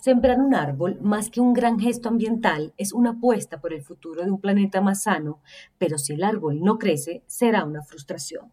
Sembrar un árbol, más que un gran gesto ambiental, es una apuesta por el futuro de un planeta más sano, pero si el árbol no crece, será una frustración.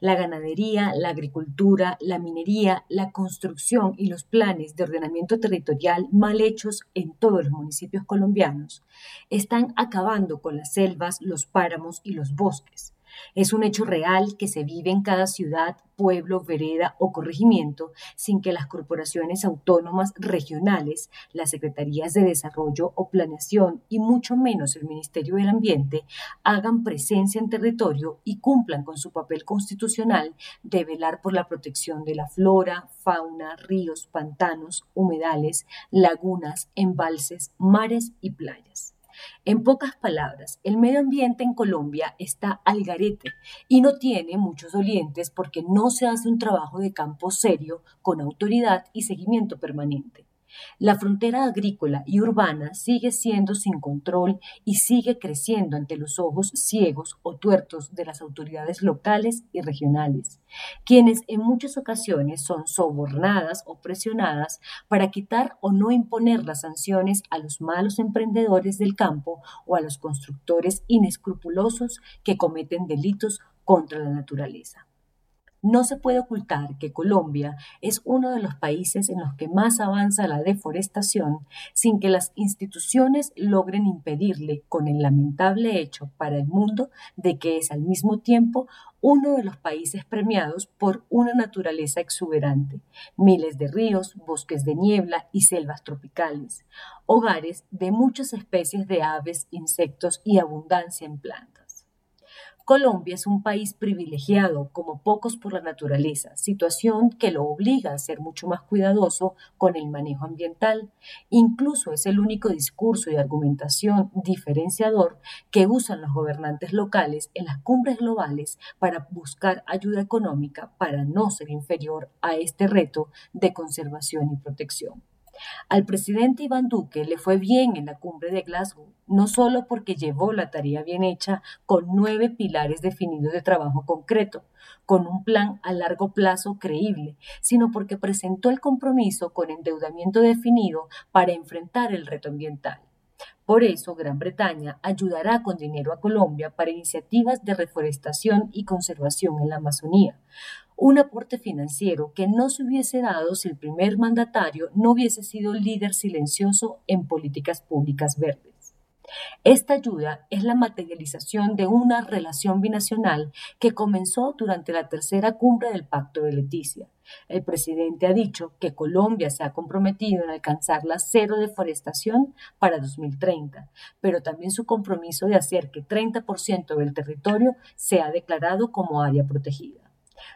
La ganadería, la agricultura, la minería, la construcción y los planes de ordenamiento territorial mal hechos en todos los municipios colombianos están acabando con las selvas, los páramos y los bosques. Es un hecho real que se vive en cada ciudad, pueblo, vereda o corregimiento sin que las corporaciones autónomas regionales, las secretarías de desarrollo o planeación y mucho menos el Ministerio del Ambiente hagan presencia en territorio y cumplan con su papel constitucional de velar por la protección de la flora, fauna, ríos, pantanos, humedales, lagunas, embalses, mares y playas. En pocas palabras, el medio ambiente en Colombia está al garete y no tiene muchos dolientes porque no se hace un trabajo de campo serio, con autoridad y seguimiento permanente. La frontera agrícola y urbana sigue siendo sin control y sigue creciendo ante los ojos ciegos o tuertos de las autoridades locales y regionales, quienes en muchas ocasiones son sobornadas o presionadas para quitar o no imponer las sanciones a los malos emprendedores del campo o a los constructores inescrupulosos que cometen delitos contra la naturaleza. No se puede ocultar que Colombia es uno de los países en los que más avanza la deforestación sin que las instituciones logren impedirle con el lamentable hecho para el mundo de que es al mismo tiempo uno de los países premiados por una naturaleza exuberante, miles de ríos, bosques de niebla y selvas tropicales, hogares de muchas especies de aves, insectos y abundancia en plantas. Colombia es un país privilegiado, como pocos por la naturaleza, situación que lo obliga a ser mucho más cuidadoso con el manejo ambiental. Incluso es el único discurso y argumentación diferenciador que usan los gobernantes locales en las cumbres globales para buscar ayuda económica para no ser inferior a este reto de conservación y protección. Al presidente Iván Duque le fue bien en la cumbre de Glasgow, no solo porque llevó la tarea bien hecha con nueve pilares definidos de trabajo concreto, con un plan a largo plazo creíble, sino porque presentó el compromiso con endeudamiento definido para enfrentar el reto ambiental. Por eso, Gran Bretaña ayudará con dinero a Colombia para iniciativas de reforestación y conservación en la Amazonía, un aporte financiero que no se hubiese dado si el primer mandatario no hubiese sido líder silencioso en políticas públicas verdes. Esta ayuda es la materialización de una relación binacional que comenzó durante la tercera cumbre del Pacto de Leticia. El presidente ha dicho que Colombia se ha comprometido en alcanzar la cero deforestación para 2030, pero también su compromiso de hacer que 30% del territorio sea declarado como área protegida.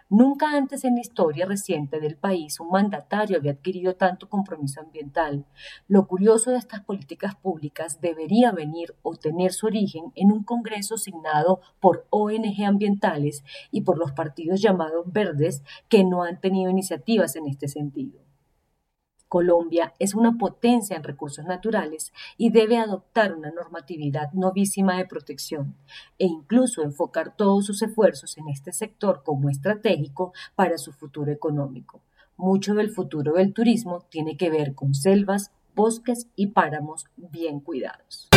Nunca antes en la historia reciente del país un mandatario había adquirido tanto compromiso ambiental. Lo curioso de estas políticas públicas debería venir o tener su origen en un Congreso asignado por ONG ambientales y por los partidos llamados verdes que no han tenido iniciativas en este sentido. Colombia es una potencia en recursos naturales y debe adoptar una normatividad novísima de protección e incluso enfocar todos sus esfuerzos en este sector como estratégico para su futuro económico. Mucho del futuro del turismo tiene que ver con selvas, bosques y páramos bien cuidados.